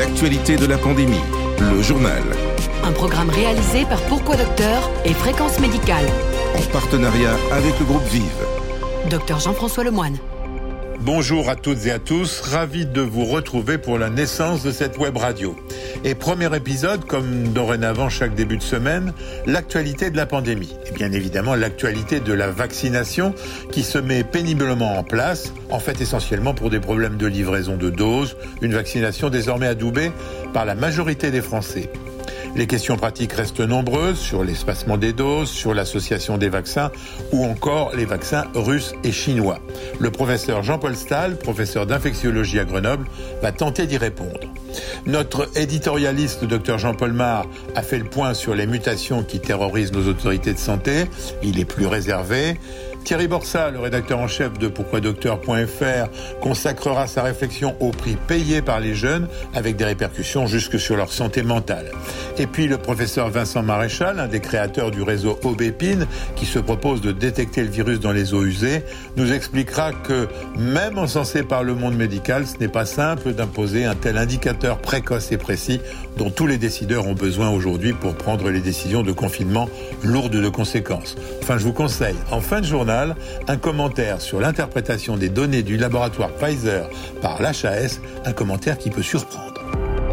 l'actualité de la pandémie, le journal. Un programme réalisé par Pourquoi Docteur et Fréquence Médicale. En partenariat avec le groupe Vive. Docteur Jean-François Lemoine. Bonjour à toutes et à tous, ravi de vous retrouver pour la naissance de cette web radio. Et premier épisode, comme dorénavant chaque début de semaine, l'actualité de la pandémie. Et bien évidemment l'actualité de la vaccination qui se met péniblement en place, en fait essentiellement pour des problèmes de livraison de doses, une vaccination désormais adoubée par la majorité des Français. Les questions pratiques restent nombreuses sur l'espacement des doses, sur l'association des vaccins ou encore les vaccins russes et chinois. Le professeur Jean-Paul Stahl, professeur d'infectiologie à Grenoble, va tenter d'y répondre. Notre éditorialiste, Dr Jean-Paul Mar, a fait le point sur les mutations qui terrorisent nos autorités de santé. Il est plus réservé. Thierry Borsa, le rédacteur en chef de pourquoidocteur.fr, consacrera sa réflexion au prix payé par les jeunes avec des répercussions jusque sur leur santé mentale. Et puis le professeur Vincent Maréchal, un des créateurs du réseau Aubépine, qui se propose de détecter le virus dans les eaux usées, nous expliquera que même encensé par le monde médical, ce n'est pas simple d'imposer un tel indicateur précoce et précis dont tous les décideurs ont besoin aujourd'hui pour prendre les décisions de confinement lourdes de conséquences. Enfin, je vous conseille, en fin de journée, un commentaire sur l'interprétation des données du laboratoire Pfizer par l'HAS, un commentaire qui peut surprendre.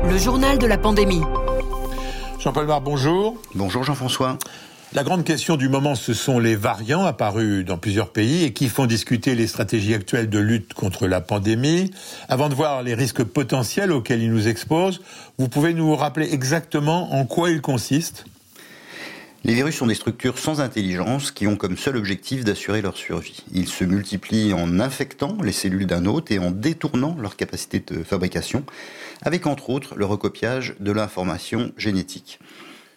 Le journal de la pandémie. Jean-Paul Mar, bonjour. Bonjour Jean-François. La grande question du moment, ce sont les variants apparus dans plusieurs pays et qui font discuter les stratégies actuelles de lutte contre la pandémie. Avant de voir les risques potentiels auxquels ils nous exposent, vous pouvez nous rappeler exactement en quoi ils consistent? Les virus sont des structures sans intelligence qui ont comme seul objectif d'assurer leur survie. Ils se multiplient en infectant les cellules d'un hôte et en détournant leur capacité de fabrication, avec entre autres le recopiage de l'information génétique.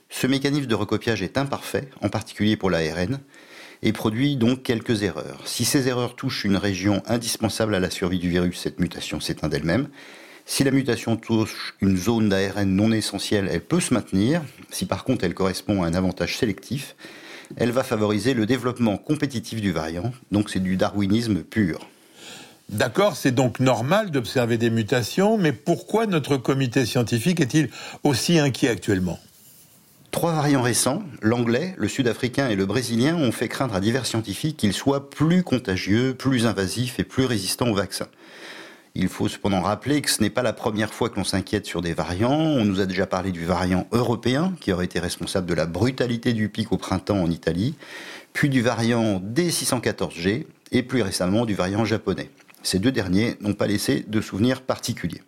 Ce mécanisme de recopiage est imparfait, en particulier pour l'ARN, et produit donc quelques erreurs. Si ces erreurs touchent une région indispensable à la survie du virus, cette mutation s'éteint d'elle-même. Si la mutation touche une zone d'ARN non essentielle, elle peut se maintenir. Si par contre elle correspond à un avantage sélectif, elle va favoriser le développement compétitif du variant. Donc c'est du darwinisme pur. D'accord, c'est donc normal d'observer des mutations, mais pourquoi notre comité scientifique est-il aussi inquiet actuellement? Trois variants récents, l'anglais, le sud-africain et le brésilien, ont fait craindre à divers scientifiques qu'ils soient plus contagieux, plus invasifs et plus résistants aux vaccins. Il faut cependant rappeler que ce n'est pas la première fois que l'on s'inquiète sur des variants. On nous a déjà parlé du variant européen, qui aurait été responsable de la brutalité du pic au printemps en Italie, puis du variant D614G, et plus récemment du variant japonais. Ces deux derniers n'ont pas laissé de souvenirs particuliers.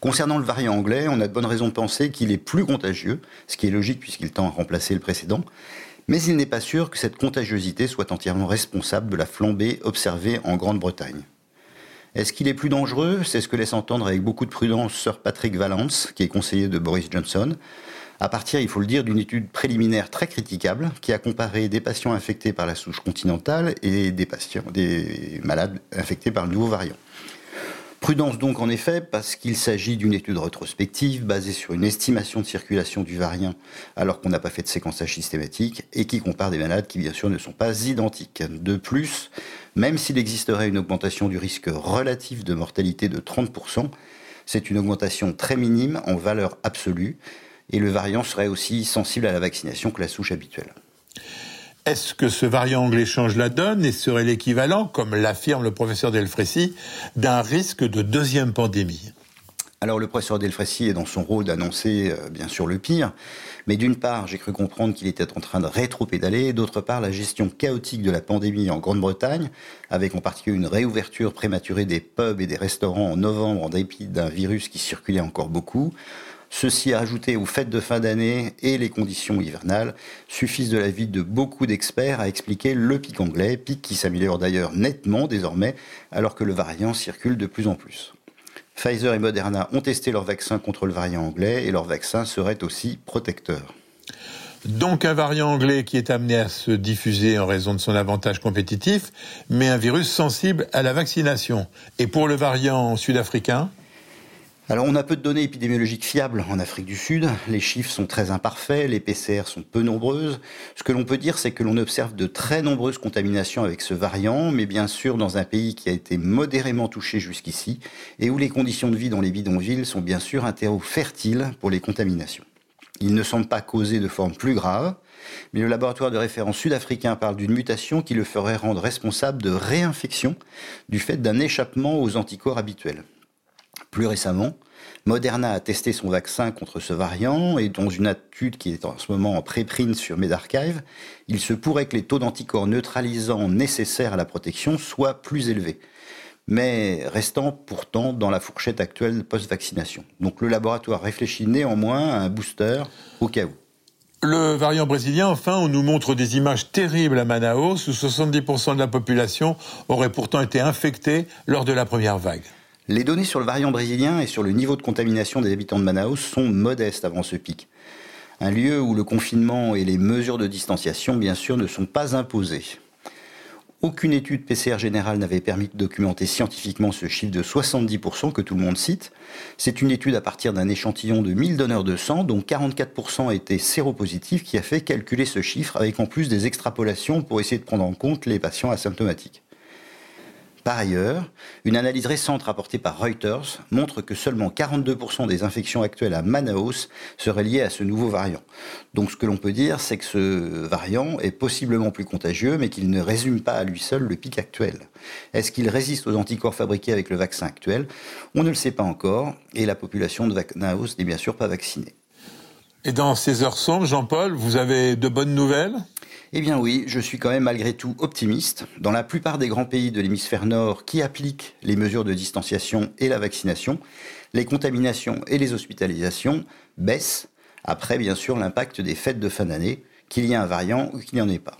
Concernant le variant anglais, on a de bonnes raisons de penser qu'il est plus contagieux, ce qui est logique puisqu'il tend à remplacer le précédent, mais il n'est pas sûr que cette contagiosité soit entièrement responsable de la flambée observée en Grande-Bretagne. Est-ce qu'il est plus dangereux? C'est ce que laisse entendre avec beaucoup de prudence Sir Patrick Vallance, qui est conseiller de Boris Johnson, à partir, il faut le dire, d'une étude préliminaire très critiquable qui a comparé des patients infectés par la souche continentale et des patients, des malades infectés par le nouveau variant. Prudence donc en effet, parce qu'il s'agit d'une étude rétrospective basée sur une estimation de circulation du variant alors qu'on n'a pas fait de séquençage systématique et qui compare des malades qui bien sûr ne sont pas identiques. De plus, même s'il existerait une augmentation du risque relatif de mortalité de 30%, c'est une augmentation très minime en valeur absolue et le variant serait aussi sensible à la vaccination que la souche habituelle. Est-ce que ce variant anglais change la donne et serait l'équivalent, comme l'affirme le professeur Delfrécy, d'un risque de deuxième pandémie? Alors le professeur Delfrécy est dans son rôle d'annoncer euh, bien sûr le pire, mais d'une part j'ai cru comprendre qu'il était en train de rétro-pédaler, d'autre part la gestion chaotique de la pandémie en Grande-Bretagne, avec en particulier une réouverture prématurée des pubs et des restaurants en novembre en dépit d'un virus qui circulait encore beaucoup, Ceci ajouté aux fêtes de fin d'année et les conditions hivernales. Suffisent de l'avis de beaucoup d'experts à expliquer le pic anglais, pic qui s'améliore d'ailleurs nettement désormais alors que le variant circule de plus en plus. Pfizer et Moderna ont testé leur vaccin contre le variant anglais et leur vaccin serait aussi protecteur. Donc un variant anglais qui est amené à se diffuser en raison de son avantage compétitif, mais un virus sensible à la vaccination. Et pour le variant sud-africain alors on a peu de données épidémiologiques fiables en Afrique du Sud, les chiffres sont très imparfaits, les PCR sont peu nombreuses. Ce que l'on peut dire, c'est que l'on observe de très nombreuses contaminations avec ce variant, mais bien sûr dans un pays qui a été modérément touché jusqu'ici et où les conditions de vie dans les bidonvilles sont bien sûr un terreau fertile pour les contaminations. Il ne semble pas causer de forme plus grave, mais le laboratoire de référence sud-africain parle d'une mutation qui le ferait rendre responsable de réinfection du fait d'un échappement aux anticorps habituels. Plus récemment, Moderna a testé son vaccin contre ce variant et dans une étude qui est en ce moment en préprint sur MedArchive, il se pourrait que les taux d'anticorps neutralisants nécessaires à la protection soient plus élevés, mais restant pourtant dans la fourchette actuelle post-vaccination. Donc le laboratoire réfléchit néanmoins à un booster au cas où. Le variant brésilien, enfin, on nous montre des images terribles à Manaus, où 70% de la population aurait pourtant été infectée lors de la première vague. Les données sur le variant brésilien et sur le niveau de contamination des habitants de Manaus sont modestes avant ce pic. Un lieu où le confinement et les mesures de distanciation, bien sûr, ne sont pas imposées. Aucune étude PCR générale n'avait permis de documenter scientifiquement ce chiffre de 70% que tout le monde cite. C'est une étude à partir d'un échantillon de 1000 donneurs de sang, dont 44% étaient séropositifs, qui a fait calculer ce chiffre avec en plus des extrapolations pour essayer de prendre en compte les patients asymptomatiques. Par ailleurs, une analyse récente rapportée par Reuters montre que seulement 42% des infections actuelles à Manaus seraient liées à ce nouveau variant. Donc ce que l'on peut dire, c'est que ce variant est possiblement plus contagieux, mais qu'il ne résume pas à lui seul le pic actuel. Est-ce qu'il résiste aux anticorps fabriqués avec le vaccin actuel? On ne le sait pas encore, et la population de Manaus n'est bien sûr pas vaccinée. Et dans ces heures sombres, Jean-Paul, vous avez de bonnes nouvelles? Eh bien oui, je suis quand même malgré tout optimiste. Dans la plupart des grands pays de l'hémisphère nord qui appliquent les mesures de distanciation et la vaccination, les contaminations et les hospitalisations baissent, après bien sûr l'impact des fêtes de fin d'année, qu'il y ait un variant ou qu'il n'y en ait pas.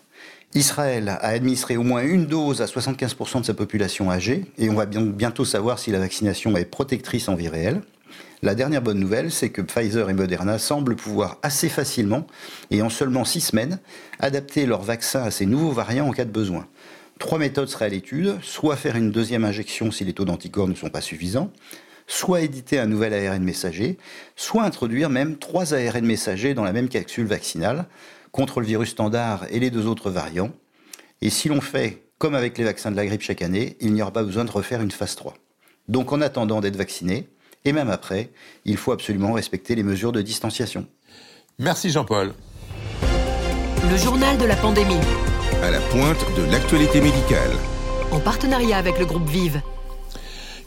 Israël a administré au moins une dose à 75% de sa population âgée, et on va bientôt savoir si la vaccination est protectrice en vie réelle. La dernière bonne nouvelle, c'est que Pfizer et Moderna semblent pouvoir assez facilement, et en seulement six semaines, adapter leur vaccin à ces nouveaux variants en cas de besoin. Trois méthodes seraient à l'étude, soit faire une deuxième injection si les taux d'anticorps ne sont pas suffisants, soit éditer un nouvel ARN messager, soit introduire même trois ARN messagers dans la même capsule vaccinale contre le virus standard et les deux autres variants. Et si l'on fait comme avec les vaccins de la grippe chaque année, il n'y aura pas besoin de refaire une phase 3. Donc en attendant d'être vacciné, et même après, il faut absolument respecter les mesures de distanciation. Merci Jean-Paul. Le journal de la pandémie. À la pointe de l'actualité médicale. En partenariat avec le groupe Vive.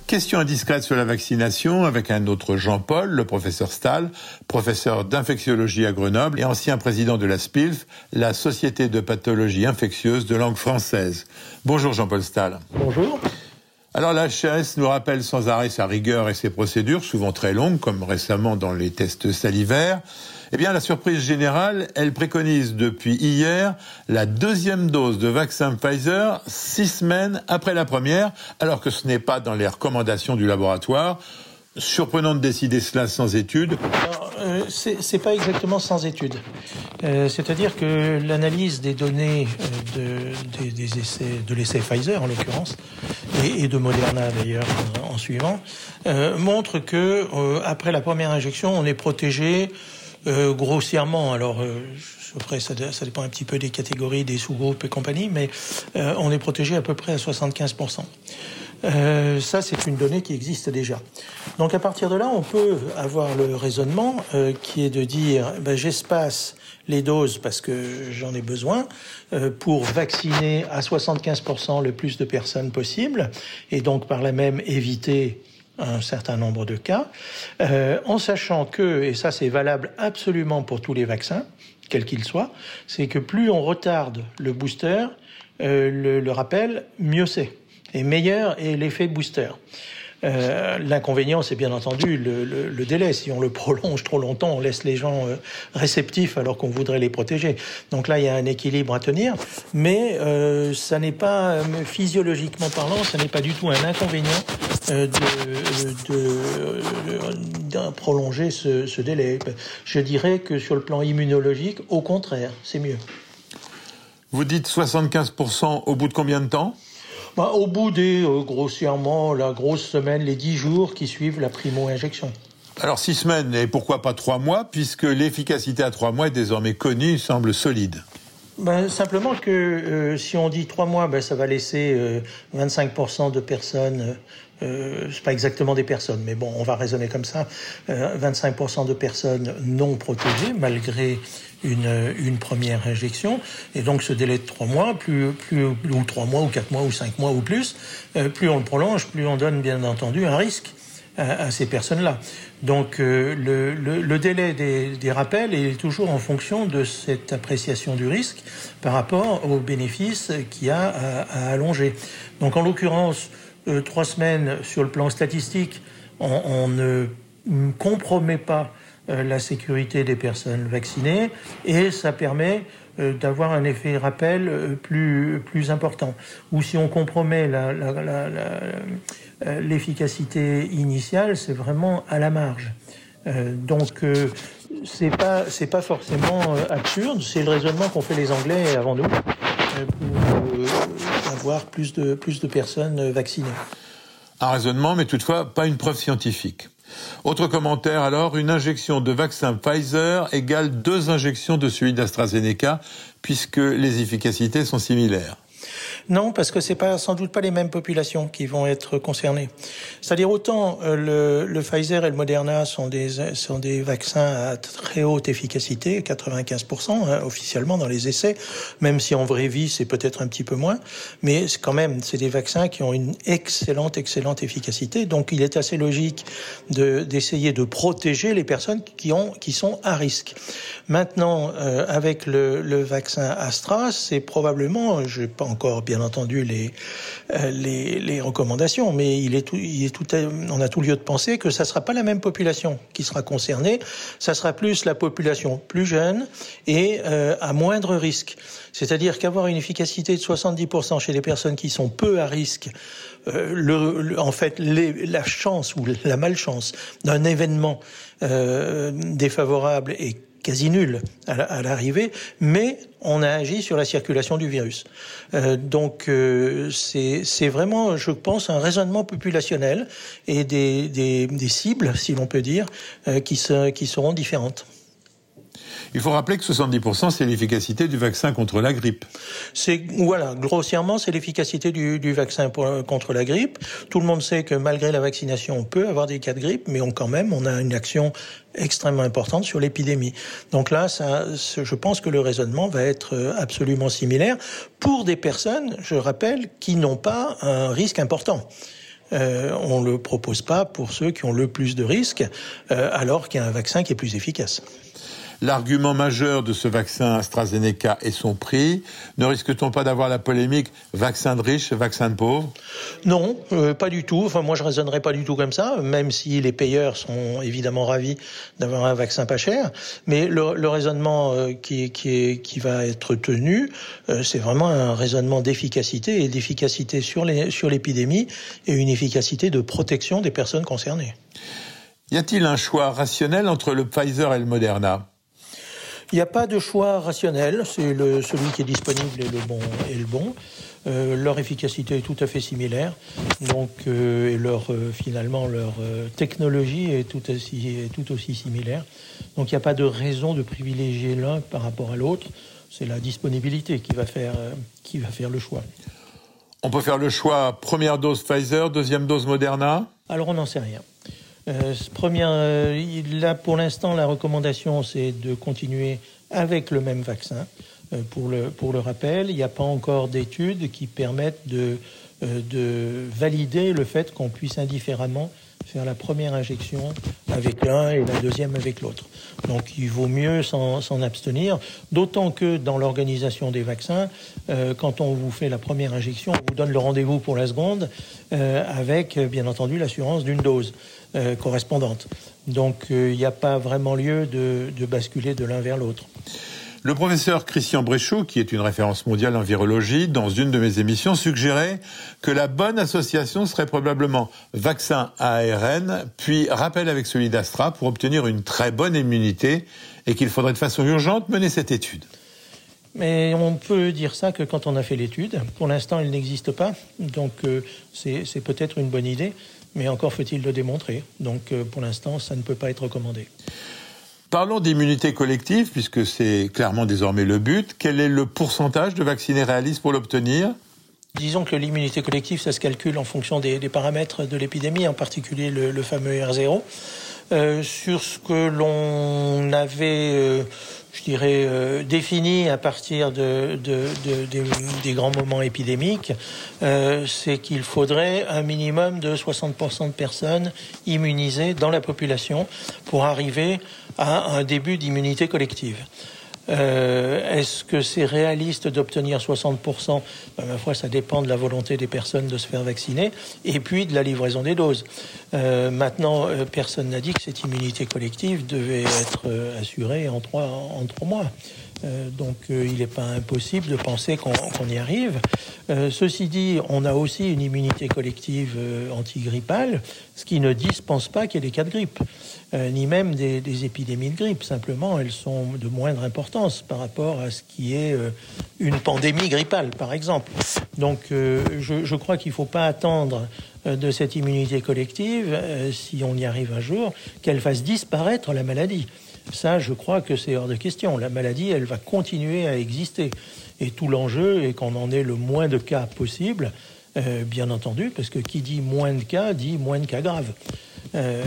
Question indiscrète sur la vaccination avec un autre Jean-Paul, le professeur Stahl, professeur d'infectiologie à Grenoble et ancien président de la SPILF, la Société de pathologie infectieuse de langue française. Bonjour Jean-Paul Stahl. Bonjour. Alors la HAS nous rappelle sans arrêt sa rigueur et ses procédures, souvent très longues, comme récemment dans les tests salivaires. Eh bien, la surprise générale, elle préconise depuis hier la deuxième dose de vaccin Pfizer six semaines après la première, alors que ce n'est pas dans les recommandations du laboratoire. Surprenant de décider cela sans étude. Euh, c'est pas exactement sans étude. Euh, c'est-à-dire que l'analyse des données euh, de, des, essais, de l'essai Pfizer en l'occurrence, et, de Moderna d'ailleurs en, suivant, montre que après la première injection, on est protégé grossièrement. Alors après, ça, ça, dépend un petit peu des catégories, des sous-groupes et compagnie, mais on est protégé à peu près à 75 euh, ça, c'est une donnée qui existe déjà. Donc à partir de là, on peut avoir le raisonnement euh, qui est de dire ben, j'espace les doses parce que j'en ai besoin euh, pour vacciner à 75% le plus de personnes possible et donc par là même éviter un certain nombre de cas, en sachant que, et ça c'est valable absolument pour tous les vaccins, quels qu'ils soient, c'est que plus on retarde le booster, le, le rappel, mieux c'est est meilleur et l'effet booster. Euh, L'inconvénient, c'est bien entendu le, délai. Si on le prolonge trop longtemps, on laisse les gens euh, réceptifs alors qu'on voudrait les protéger. Donc là, il y a un équilibre à tenir, mais euh, ça n'est pas physiologiquement parlant, ça n'est pas du tout un inconvénient de, prolonger ce délai. Je dirais que sur le plan immunologique, au contraire, c'est mieux. Vous dites 75% au bout de combien de temps? Bah, Au bout des, grossièrement, la grosse semaine, les 10 jours qui suivent la primo-injection. Alors six semaines et pourquoi pas trois mois, puisque l'efficacité à trois mois est désormais connue, semble solide. Ben, simplement que euh, si on dit trois mois, ben, ça va laisser 25% euh, de personnes, euh, c'est pas exactement des personnes, mais bon, on va raisonner comme ça, 25% de personnes non protégées malgré une, une, première injection. Et donc ce délai de trois mois, plus, plus, ou trois mois, ou quatre mois, ou cinq mois, ou plus, plus on le prolonge, plus on donne bien entendu un risque à, ces personnes-là. Donc euh, le, le, le, délai des, des, rappels est toujours en fonction de cette appréciation du risque par rapport aux bénéfices qu'il y a à, à, allonger. Donc en l'occurrence, euh, trois semaines sur le plan statistique, on, ne compromet pas euh, la sécurité des personnes vaccinées et ça permet d'avoir un effet rappel plus, important. Ou si on compromet euh, l'efficacité initiale, c'est vraiment à la marge. Euh, donc, euh, c'est pas pas forcément absurde. C'est le raisonnement qu'ont fait les Anglais avant nous avoir plus de plus de personnes vaccinées. Un raisonnement, mais toutefois pas une preuve scientifique. Autre commentaire alors, une injection de vaccin Pfizer égale deux injections de celui d'AstraZeneca, puisque les efficacités sont similaires. Non, parce que c'est pas sans doute pas les mêmes populations qui vont être concernées. C'est-à-dire autant euh, le, Pfizer et le Moderna sont des vaccins à très haute efficacité, 95% hein, officiellement dans les essais, même si en vraie vie c'est peut-être un petit peu moins, mais quand même c'est des vaccins qui ont une excellente excellente efficacité. Donc il est assez logique de d'essayer de protéger les personnes qui sont à risque. Maintenant, euh, avec le, le vaccin Astra, c'est probablement, je n'ai pas encore bien entendu les, euh, les, les, recommandations, mais il est tout, il est tout, on a tout lieu de penser que ça sera pas la même population qui sera concernée, ça sera plus la population plus jeune et euh, à moindre risque. C'est-à-dire qu'avoir une efficacité de 70% chez les personnes qui sont peu à risque, euh, le, en fait, la chance ou la malchance d'un événement défavorable est quasi nul à l'arrivée, mais on a agi sur la circulation du virus. Euh, donc euh, c'est vraiment, je pense, un raisonnement populationnel et des, des, des cibles, si l'on peut dire, euh, qui, se, qui seront différentes. Il faut rappeler que 70%, c'est l'efficacité du vaccin contre la grippe. C'est voilà, grossièrement, c'est l'efficacité du, vaccin contre la grippe. Tout le monde sait que malgré la vaccination, on peut avoir des cas de grippe, mais on quand même, on a une action extrêmement importante sur l'épidémie. Donc là, ça, je pense que le raisonnement va être euh, absolument similaire pour des personnes, je rappelle, qui n'ont pas un risque important. Euh, on ne le propose pas pour ceux qui ont le plus de risques, euh, alors qu'il y a un vaccin qui est plus efficace. L'argument majeur de ce vaccin AstraZeneca est son prix. Ne risque-t-on pas d'avoir la polémique vaccin de riches, vaccin de pauvres? Non, euh, pas du tout. Enfin, moi, je raisonnerais pas du tout comme ça, même si les payeurs sont évidemment ravis d'avoir un vaccin pas cher. Mais le, raisonnement euh, qui, qui, qui, va être tenu, euh, c'est vraiment un raisonnement d'efficacité et d'efficacité sur l'épidémie sur et une efficacité de protection des personnes concernées. Y a-t-il un choix rationnel entre le Pfizer et le Moderna? Il n'y a pas de choix rationnel, c'est celui qui est disponible et le bon. Et le bon. Euh, leur efficacité est tout à fait similaire, donc euh, et leur euh, finalement leur technologie est tout aussi est tout aussi similaire. Donc il n'y a pas de raison de privilégier l'un par rapport à l'autre. C'est la disponibilité qui va faire qui va faire le choix. On peut faire le choix première dose Pfizer, deuxième dose Moderna? Alors on n'en sait rien. Euh, euh, pour l'instant, la recommandation, c'est de continuer avec le même vaccin. Euh, pour, le, rappel, il n'y a pas encore d'études qui permettent de, de valider le fait qu'on puisse indifféremment faire la première injection avec l'un et la deuxième avec l'autre. Donc il vaut mieux s'en abstenir, d'autant que dans l'organisation des vaccins, quand on vous fait la première injection, on vous donne le rendez-vous pour la seconde, avec bien entendu l'assurance d'une dose. Euh, correspondante. Donc euh, il n'y a pas vraiment lieu de, de basculer de l'un vers l'autre. Le professeur Christian Bréchot, qui est une référence mondiale en virologie, dans une de mes émissions, suggérait que la bonne association serait probablement vaccin ARN, puis rappel avec celui d'Astra pour obtenir une très bonne immunité et qu'il faudrait de façon urgente mener cette étude. Mais on peut dire ça que quand on a fait l'étude. Pour l'instant, elle n'existe pas. Donc, euh, c'est peut-être une bonne idée. Mais encore faut-il le démontrer. Donc, euh, pour l'instant, ça ne peut pas être recommandé. Parlons d'immunité collective, puisque c'est clairement désormais le but. Quel est le pourcentage de vaccinés réalistes pour l'obtenir? Disons que l'immunité collective, ça se calcule en fonction des, paramètres de l'épidémie, en particulier le, fameux R0. Euh, sur ce que l'on avait, euh, je dirais, euh, défini à partir de, des, grands moments épidémiques, c'est qu'il faudrait un minimum de 60% de personnes immunisées dans la population pour arriver à un début d'immunité collective. Euh, est-ce que c'est réaliste d'obtenir 60% ben, Ma foi, ça dépend de la volonté des personnes de se faire vacciner et puis de la livraison des doses. Euh, maintenant, euh, personne n'a dit que cette immunité collective devait être assurée en trois, en trois mois. Donc il n'est pas impossible de penser qu'on y arrive. ceci dit, on a aussi une immunité collective antigrippale, ce qui ne dispense pas qu'il y ait des cas de grippe. Euh, ni même des, épidémies de grippe. Simplement, elles sont de moindre importance par rapport à ce qui est euh, une pandémie grippale, par exemple. Donc, euh, je, crois qu'il ne faut pas attendre de cette immunité collective, si on y arrive un jour, qu'elle fasse disparaître la maladie. Ça, je crois que c'est hors de question. La maladie, elle va continuer à exister. Et tout l'enjeu est qu'on en ait le moins de cas possible, bien entendu, parce que qui dit moins de cas dit moins de cas graves. Euh,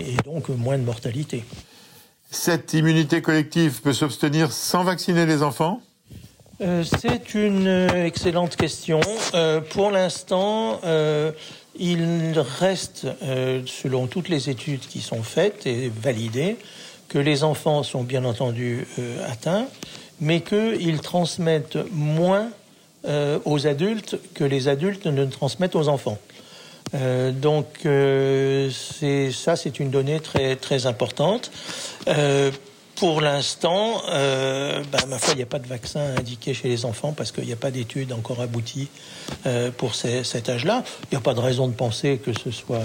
et donc moins de mortalité. Cette immunité collective peut s'obtenir sans vacciner les enfants? Euh, C'est une excellente question. Euh, pour l'instant, il reste, selon toutes les études qui sont faites et validées, que les enfants sont bien entendu atteints, mais qu'ils transmettent moins aux adultes que les adultes ne transmettent aux enfants. Euh, donc euh, ça, c'est une donnée très très importante. Euh, pour l'instant, bah, ma foi, il n'y a pas de vaccin indiqué chez les enfants parce qu'il n'y a pas d'études encore abouties pour cet âge-là. Il n'y a pas de raison de penser que ce soit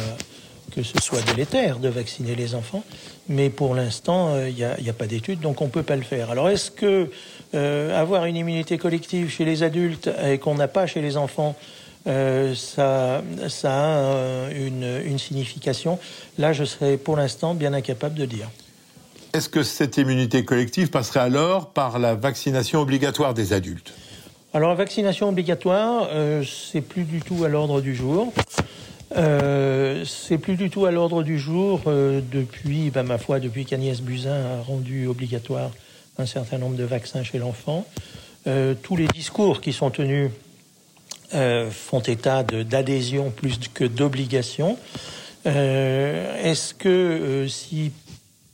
que ce soit délétère de vacciner les enfants, mais pour l'instant, il n'y a, a, pas d'études, donc on ne peut pas le faire. Alors, est-ce que avoir une immunité collective chez les adultes et qu'on n'a pas chez les enfants, euh, ça, ça a une, signification? Là, je serais pour l'instant bien incapable de dire. Est-ce que cette immunité collective passerait alors par la vaccination obligatoire des adultes? Alors la vaccination obligatoire, euh, c'est plus du tout à l'ordre du jour. Euh, c'est plus du tout à l'ordre du jour depuis, ben, ma foi, depuis qu'Agnès Buzyn a rendu obligatoire un certain nombre de vaccins chez l'enfant. tous les discours qui sont tenus euh, font état d'adhésion plus que d'obligation. Euh, est-ce que euh, si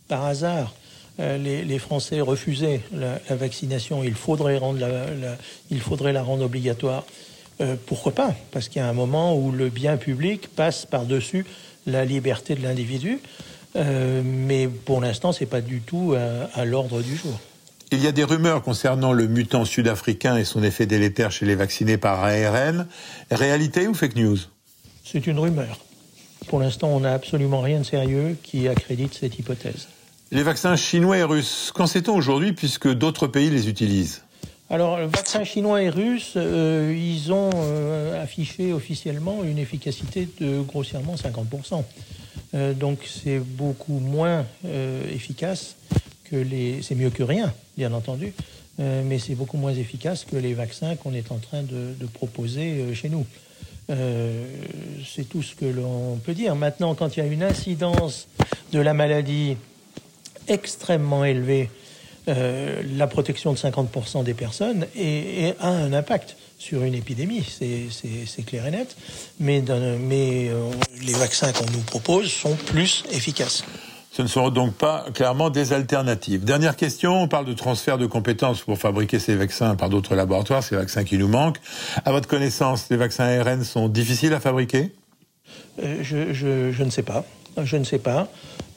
par hasard les, Français refusaient la, vaccination, il faudrait la rendre obligatoire? Pourquoi pas? Parce qu'il y a un moment où le bien public passe par-dessus la liberté de l'individu. mais pour l'instant, c'est pas du tout à l'ordre du jour. Il y a des rumeurs concernant le mutant sud-africain et son effet délétère chez les vaccinés par ARN. Réalité ou fake news? C'est une rumeur. Pour l'instant, on n'a absolument rien de sérieux qui accrédite cette hypothèse. Les vaccins chinois et russes, qu'en sait-on aujourd'hui puisque d'autres pays les utilisent? Alors, le vaccin chinois et russe, euh, ils ont euh, affiché officiellement une efficacité de grossièrement 50%. Euh, donc, c'est beaucoup moins efficace c'est mieux que rien, bien entendu, mais c'est beaucoup moins efficace que les vaccins qu'on est en train de, proposer chez nous. C'est tout ce que l'on peut dire. Maintenant, quand il y a une incidence de la maladie extrêmement élevée, la protection de 50% des personnes a un impact sur une épidémie, c'est clair et net, mais, mais les vaccins qu'on nous propose sont plus efficaces. Ce ne sont donc pas clairement des alternatives. Dernière question, on parle de transfert de compétences pour fabriquer ces vaccins par d'autres laboratoires, ces vaccins qui nous manquent. À votre connaissance, les vaccins ARN sont difficiles à fabriquer? Euh, je, ne sais pas. Je ne sais pas.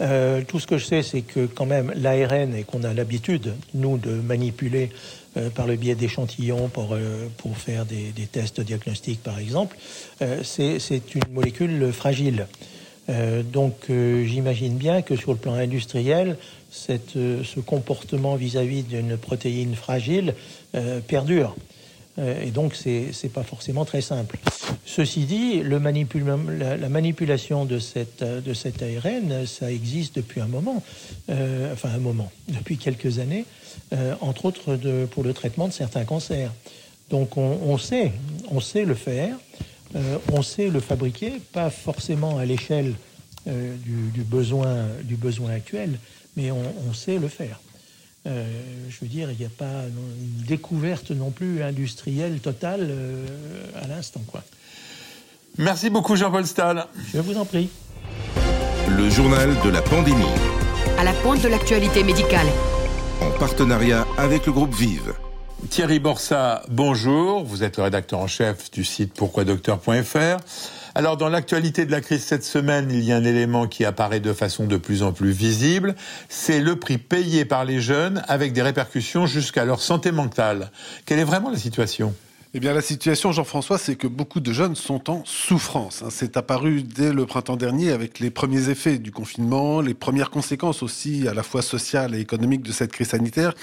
Euh, tout ce que je sais, c'est que quand même l'ARN et qu'on a l'habitude, nous, de manipuler euh, par le biais d'échantillons pour, pour faire des, tests diagnostiques, par exemple, c'est une molécule fragile. donc j'imagine bien que sur le plan industriel, ce comportement vis-à-vis d'une protéine fragile perdure. Et donc, c'est n'est pas forcément très simple. Ceci dit, la, manipulation de, cette, de cet ARN, ça existe depuis un moment, enfin un moment, depuis quelques années, entre autres pour le traitement de certains cancers. Donc on, sait, on sait le faire, euh, on sait le fabriquer, pas forcément à l'échelle euh, du, besoin, du besoin actuel, mais on, sait le faire. Euh, je veux dire, il n'y a pas une découverte non plus industrielle totale à l'instant. quoi. Merci beaucoup Jean-Paul Stahl. Je vous en prie. Le journal de la pandémie. À la pointe de l'actualité médicale. En partenariat avec le groupe Vive. Thierry Borsa, bonjour. Vous êtes le rédacteur en chef du site pourquoidocteur.fr. Alors, dans l'actualité de la crise cette semaine, il y a un élément qui apparaît de façon de plus en plus visible. C'est le prix payé par les jeunes avec des répercussions jusqu'à leur santé mentale. Quelle est vraiment la situation? Eh bien, la situation, Jean-François, c'est que beaucoup de jeunes sont en souffrance. Hein. C'est apparu dès le printemps dernier avec les premiers effets du confinement, les premières conséquences aussi à la fois sociales et économiques de cette crise sanitaire,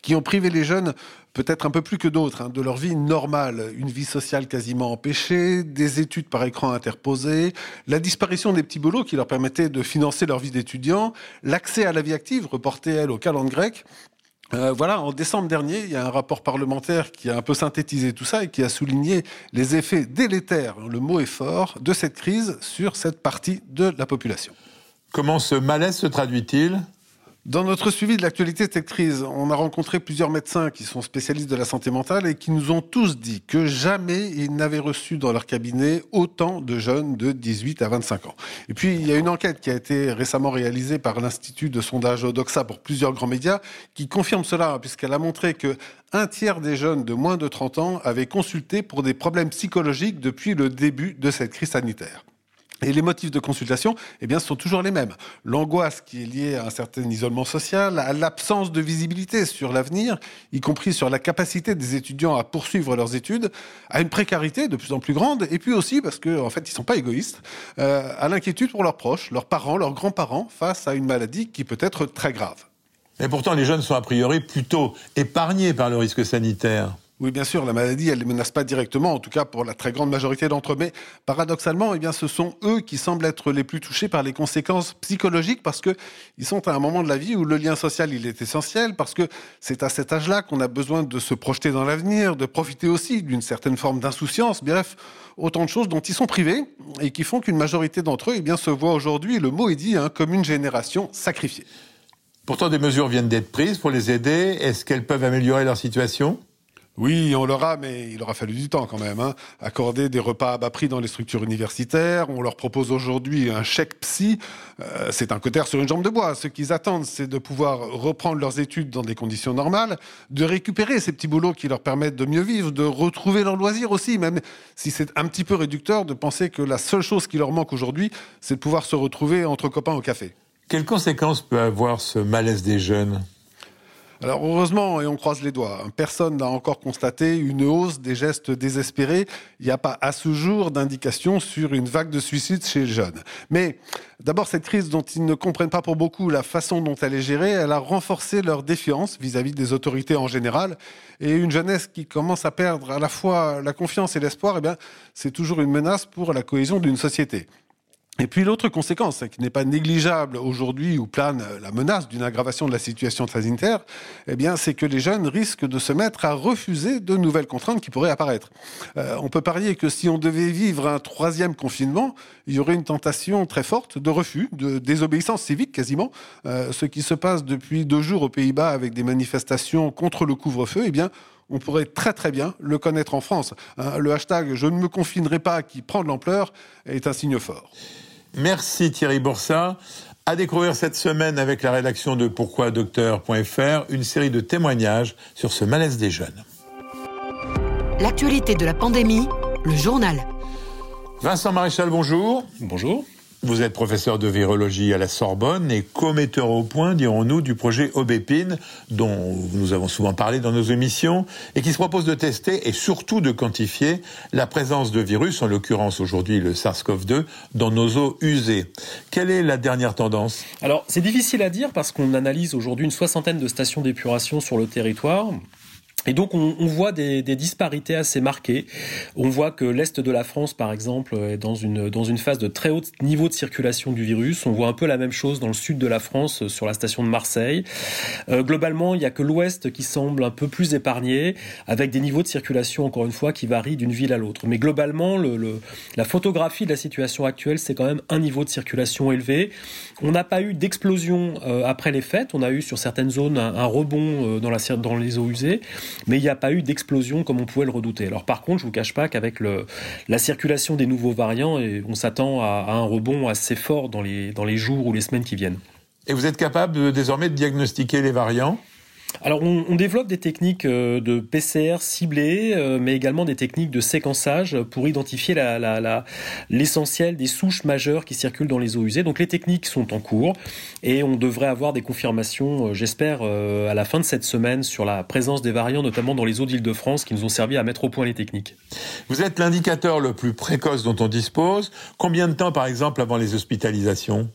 qui ont privé les jeunes peut-être un peu plus que d'autres, hein, de leur vie normale, une vie sociale quasiment empêchée, des études par écran interposées, la disparition des petits boulots qui leur permettaient de financer leur vie d'étudiant, l'accès à la vie active reporté, elle, au calendrier grec, euh, voilà, en décembre dernier, il y a un rapport parlementaire qui a un peu synthétisé tout ça et qui a souligné les effets délétères, le mot est fort, de cette crise sur cette partie de la population. Comment ce malaise se traduit-il? Dans notre suivi de l'actualité de cette crise, on a rencontré plusieurs médecins qui sont spécialistes de la santé mentale et qui nous ont tous dit que jamais ils n'avaient reçu dans leur cabinet autant de jeunes de 18 à 25 ans. Et puis, il y a une enquête qui a été récemment réalisée par l'Institut de sondage Odoxa pour plusieurs grands médias qui confirme cela, puisqu'elle a montré que un tiers des jeunes de moins de 30 ans avaient consulté pour des problèmes psychologiques depuis le début de cette crise sanitaire. Et les motifs de consultation, eh bien, sont toujours les mêmes. L'angoisse qui est liée à un certain isolement social, à l'absence de visibilité sur l'avenir, y compris sur la capacité des étudiants à poursuivre leurs études, à une précarité de plus en plus grande, et puis aussi parce qu'en en fait, ils sont pas égoïstes, euh, à l'inquiétude pour leurs proches, leurs parents, leurs grands-parents, face à une maladie qui peut être très grave. Et pourtant, les jeunes sont a priori plutôt épargnés par le risque sanitaire. Oui, bien sûr, la maladie, elle ne les menace pas directement, en tout cas pour la très grande majorité d'entre eux. Mais paradoxalement, eh bien, ce sont eux qui semblent être les plus touchés par les conséquences psychologiques parce que ils sont à un moment de la vie où le lien social, il est essentiel parce que c'est à cet âge-là qu'on a besoin de se projeter dans l'avenir, de profiter aussi d'une certaine forme d'insouciance. Bref, autant de choses dont ils sont privés et qui font qu'une majorité d'entre eux, eh bien, se voit aujourd'hui, le mot est dit, hein, comme une génération sacrifiée. Pourtant, des mesures viennent d'être prises pour les aider. Est-ce qu'elles peuvent améliorer leur situation? Oui, on l'aura, mais il aura fallu du temps quand même. Hein. Accorder des repas à bas prix dans les structures universitaires. On leur propose aujourd'hui un chèque psy. Euh, c'est un cotère sur une jambe de bois. Ce qu'ils attendent, c'est de pouvoir reprendre leurs études dans des conditions normales, de récupérer ces petits boulots qui leur permettent de mieux vivre, de retrouver leur loisir aussi, même si c'est un petit peu réducteur de penser que la seule chose qui leur manque aujourd'hui, c'est de pouvoir se retrouver entre copains au café. Quelles conséquences peut avoir ce malaise des jeunes? Alors heureusement, et on croise les doigts, hein, personne n'a encore constaté une hausse des gestes désespérés. Il n'y a pas à ce jour d'indication sur une vague de suicides chez les jeunes. Mais d'abord, cette crise dont ils ne comprennent pas pour beaucoup la façon dont elle est gérée, elle a renforcé leur défiance vis-à-vis des autorités en général. Et une jeunesse qui commence à perdre à la fois la confiance et l'espoir, eh bien, c'est toujours une menace pour la cohésion d'une société. Et puis l'autre conséquence, qui n'est pas négligeable aujourd'hui où plane la menace d'une aggravation de la situation sanitaire, eh bien, c'est que les jeunes risquent de se mettre à refuser de nouvelles contraintes qui pourraient apparaître. Euh, on peut parier que si on devait vivre un troisième confinement, il y aurait une tentation très forte de refus, de désobéissance civique quasiment. Euh, ce qui se passe depuis deux jours aux Pays-Bas avec des manifestations contre le couvre-feu, eh bien, on pourrait très très bien le connaître en France. Hein, le hashtag Je ne me confinerai pas qui prend de l'ampleur est un signe fort. Merci Thierry Boursa. À découvrir cette semaine avec la rédaction de pourquoidocteur.fr une série de témoignages sur ce malaise des jeunes. L'actualité de la pandémie, le journal. Vincent Maréchal, bonjour. Bonjour. Vous êtes professeur de virologie à la Sorbonne et commetteur au point, dirons-nous, du projet Obépine, dont nous avons souvent parlé dans nos émissions, et qui se propose de tester et surtout de quantifier la présence de virus, en l'occurrence aujourd'hui le SARS-CoV-2, dans nos eaux usées. Quelle est la dernière tendance? Alors, c'est difficile à dire parce qu'on analyse aujourd'hui une soixantaine de stations d'épuration sur le territoire. Et donc on, on voit des, des, disparités assez marquées. On voit que l'est de la France, par exemple, est dans une dans une phase de très haut niveau de circulation du virus. On voit un peu la même chose dans le sud de la France, sur la station de Marseille. Euh, globalement, il n'y a que l'ouest qui semble un peu plus épargné, avec des niveaux de circulation encore une fois qui varient d'une ville à l'autre. Mais globalement, le, le, la photographie de la situation actuelle, c'est quand même un niveau de circulation élevé. On n'a pas eu d'explosion euh, après les fêtes. On a eu sur certaines zones un, un rebond euh, dans la dans les eaux usées mais il n'y a pas eu d'explosion comme on pouvait le redouter. Alors par contre, je vous cache pas qu'avec la circulation des nouveaux variants, on s'attend à, un rebond assez fort dans les, jours ou les semaines qui viennent. Et vous êtes capable de, désormais de diagnostiquer les variants? Alors on, on, développe des techniques euh, de PCR ciblées, euh, mais également des techniques de séquençage pour identifier l'essentiel la, la, des souches majeures qui circulent dans les eaux usées. Donc les techniques sont en cours et on devrait avoir des confirmations, euh, j'espère, à la fin de cette semaine sur la présence des variants, notamment dans les eaux d'Île-de-France, qui nous ont servi à mettre au point les techniques. Vous êtes l'indicateur le plus précoce dont on dispose. Combien de temps, par exemple, avant les hospitalisations?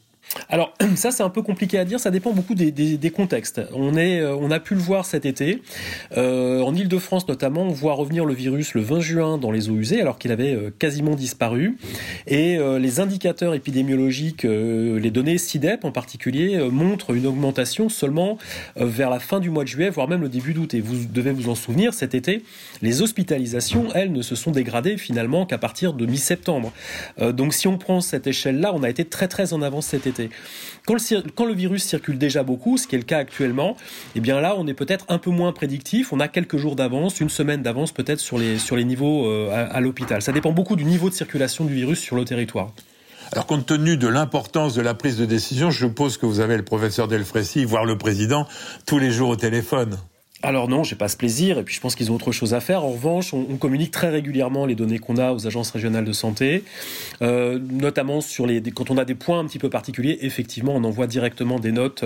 Alors ça c'est un peu compliqué à dire, ça dépend beaucoup des, contextes. Euh, on a pu le voir cet été, euh, en Ile-de-France notamment, on voit revenir le virus le 20 juin dans les eaux usées alors qu'il avait euh, quasiment disparu. Et les indicateurs épidémiologiques, les données CIDEP en particulier, montrent une augmentation seulement vers la fin du mois de juillet, voire même le début d'août. Et vous devez vous en souvenir, cet été, les hospitalisations, elles, ne se sont dégradées finalement qu'à partir de mi-septembre. donc si on prend cette échelle-là, on a été très très en avance cet été. Quand le, virus circule déjà beaucoup, ce qui est le cas actuellement, eh bien là, on est peut-être un peu moins prédictif. On a quelques jours d'avance, une semaine d'avance peut-être sur les, sur les niveaux euh, à, à l'hôpital. Ça dépend beaucoup du niveau de circulation du virus sur le territoire. Alors, compte tenu de l'importance de la prise de décision, je suppose que vous avez le professeur Delfrécy, voire le président, tous les jours au téléphone. Alors non, j'ai pas ce plaisir, et puis je pense qu'ils ont autre chose à faire. En revanche, on, communique très régulièrement les données qu'on a aux agences régionales de santé, euh, notamment sur les quand on a des points un petit peu particuliers. Effectivement, on envoie directement des notes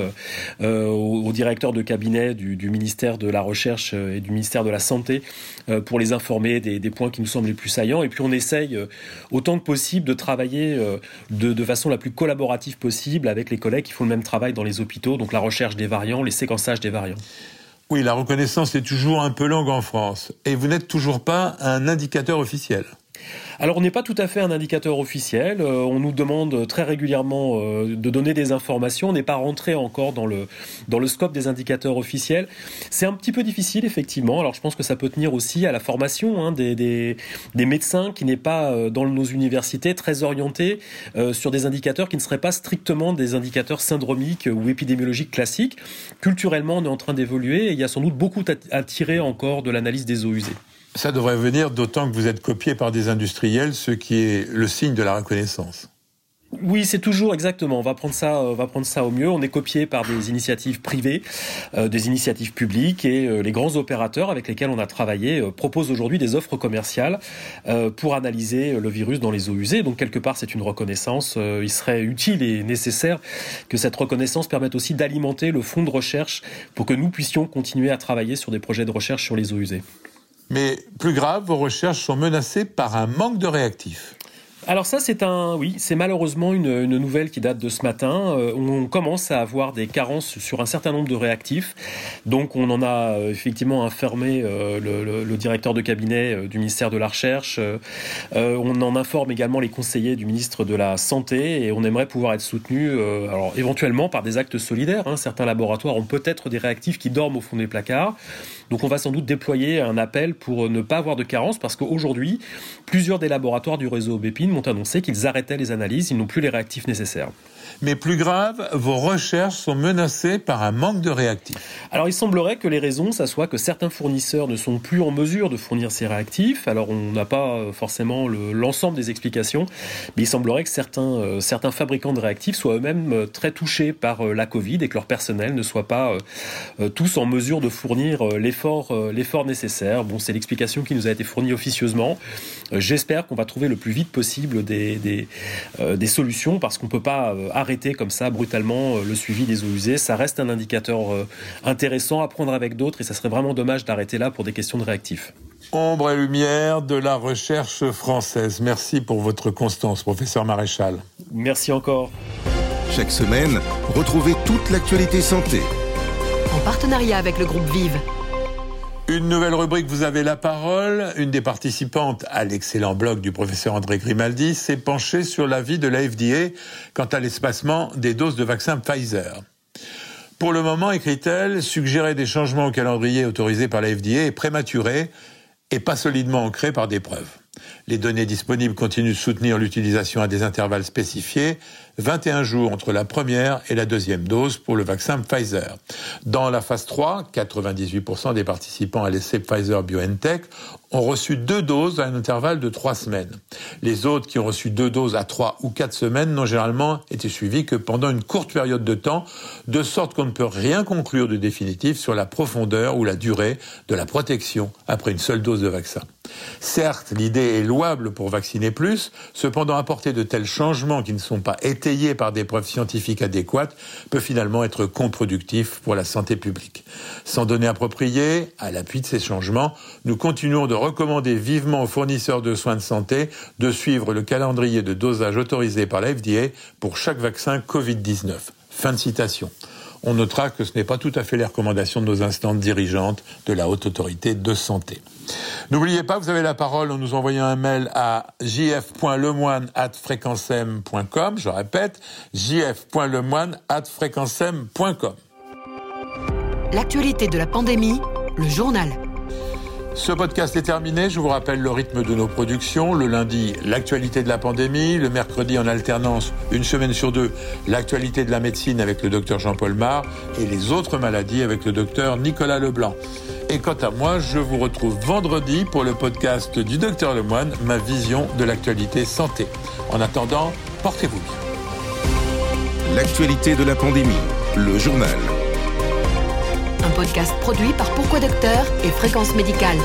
euh, au, directeur de cabinet du, ministère de la Recherche et du ministère de la Santé euh, pour les informer des, points qui nous semblent les plus saillants. Et puis on essaye euh, autant que possible de travailler euh, de façon la plus collaborative possible avec les collègues qui font le même travail dans les hôpitaux, donc la recherche des variants, les séquençages des variants. Oui, la reconnaissance est toujours un peu longue en France. Et vous n'êtes toujours pas un indicateur officiel. Alors on n'est pas tout à fait un indicateur officiel. Euh, on nous demande très régulièrement euh, de donner des informations. On n'est pas rentré encore dans le dans le scope des indicateurs officiels. C'est un petit peu difficile effectivement. Alors je pense que ça peut tenir aussi à la formation hein, des, des, médecins qui n'est pas euh, dans nos universités très orientés sur des indicateurs qui ne seraient pas strictement des indicateurs syndromiques ou épidémiologiques classiques. Culturellement, on est en train d'évoluer et il y a sans doute beaucoup à tirer encore de l'analyse des eaux usées. Ça devrait venir d'autant que vous êtes copié par des industriels, ce qui est le signe de la reconnaissance. Oui, c'est toujours exactement. On va prendre ça, on va prendre ça au mieux. On est copié par des initiatives privées, euh, des initiatives publiques et euh, les grands opérateurs avec lesquels on a travaillé euh, proposent aujourd'hui des offres commerciales euh, pour analyser le virus dans les eaux usées. Donc quelque part, c'est une reconnaissance. Euh, il serait utile et nécessaire que cette reconnaissance permette aussi d'alimenter le fonds de recherche pour que nous puissions continuer à travailler sur des projets de recherche sur les eaux usées. Mais plus grave, vos recherches sont menacées par un manque de réactifs. Alors ça, c'est un, oui, c'est malheureusement une, nouvelle qui date de ce matin. Euh, on commence à avoir des carences sur un certain nombre de réactifs. Donc on en a euh, effectivement informé euh, le, directeur de cabinet du ministère de la Recherche. On en informe également les conseillers du ministre de la Santé et on aimerait pouvoir être soutenu, alors éventuellement par des actes solidaires. Hein. Certains laboratoires ont peut-être des réactifs qui dorment au fond des placards. Donc on va sans doute déployer un appel pour ne pas avoir de carence parce qu'aujourd'hui, plusieurs des laboratoires du réseau Bépine m'ont annoncé qu'ils arrêtaient les analyses, ils n'ont plus les réactifs nécessaires. Mais plus grave, vos recherches sont menacées par un manque de réactifs. Alors il semblerait que les raisons, ça soit que certains fournisseurs ne sont plus en mesure de fournir ces réactifs. Alors on n'a pas euh, forcément l'ensemble des explications, mais il semblerait que certains, euh, certains fabricants de réactifs soient eux-mêmes euh, très touchés par la Covid et que leur personnel ne soit pas tous en mesure de fournir l'effort nécessaire. Bon, c'est l'explication qui nous a été fournie officieusement. J'espère qu'on va trouver le plus vite possible des, des, des solutions parce qu'on peut pas arrêter comme ça brutalement le suivi des eaux usées. Ça reste un indicateur intéressant à prendre avec d'autres et ça serait vraiment dommage d'arrêter là pour des questions de réactifs. Ombre et lumière de la recherche française. Merci pour votre constance, professeur Maréchal. Merci encore. Chaque semaine, retrouvez toute l'actualité santé. En partenariat avec le groupe Vive. Une nouvelle rubrique, vous avez la parole. Une des participantes à l'excellent blog du professeur André Grimaldi s'est penchée sur l'avis de la FDA quant à l'espacement des doses de vaccin Pfizer. Pour le moment, écrit-elle, suggérer des changements au calendrier autorisé par la FDA est prématuré et pas solidement ancré par des preuves. Les données disponibles continuent de soutenir l'utilisation à des intervalles spécifiés, 21 jours entre la première et la deuxième dose pour le vaccin Pfizer. Dans la phase 3, 98% des participants à l'essai Pfizer BioNTech ont reçu deux doses à un intervalle de trois semaines. Les autres qui ont reçu deux doses à trois ou quatre semaines n'ont généralement été suivis que pendant une courte période de temps, de sorte qu'on ne peut rien conclure de définitif sur la profondeur ou la durée de la protection après une seule dose de vaccin. Certes, l'idée est louable pour vacciner plus, cependant apporter de tels changements qui ne sont pas étayés par des preuves scientifiques adéquates peut finalement être contre-productif pour la santé publique. Sans données appropriées, à l'appui de ces changements, nous continuons de recommander vivement aux fournisseurs de soins de santé de suivre le calendrier de dosage autorisé par la FDA pour chaque vaccin Covid-19. Fin de citation. On notera que ce n'est pas tout à fait les recommandations de nos instances dirigeantes de la Haute Autorité de Santé. N'oubliez pas, vous avez la parole en nous envoyant un mail à jf.lemoine.fréquencem.com. Je répète, jf.lemoine.fréquencem.com. L'actualité de la pandémie, le journal. Ce podcast est terminé. Je vous rappelle le rythme de nos productions. Le lundi, l'actualité de la pandémie. Le mercredi, en alternance, une semaine sur deux, l'actualité de la médecine avec le docteur Jean-Paul Mar et les autres maladies avec le docteur Nicolas Leblanc. Et quant à moi, je vous retrouve vendredi pour le podcast du docteur Lemoine, ma vision de l'actualité santé. En attendant, portez-vous bien. L'actualité de la pandémie, le journal un podcast produit par Pourquoi Docteur et Fréquence Médicale.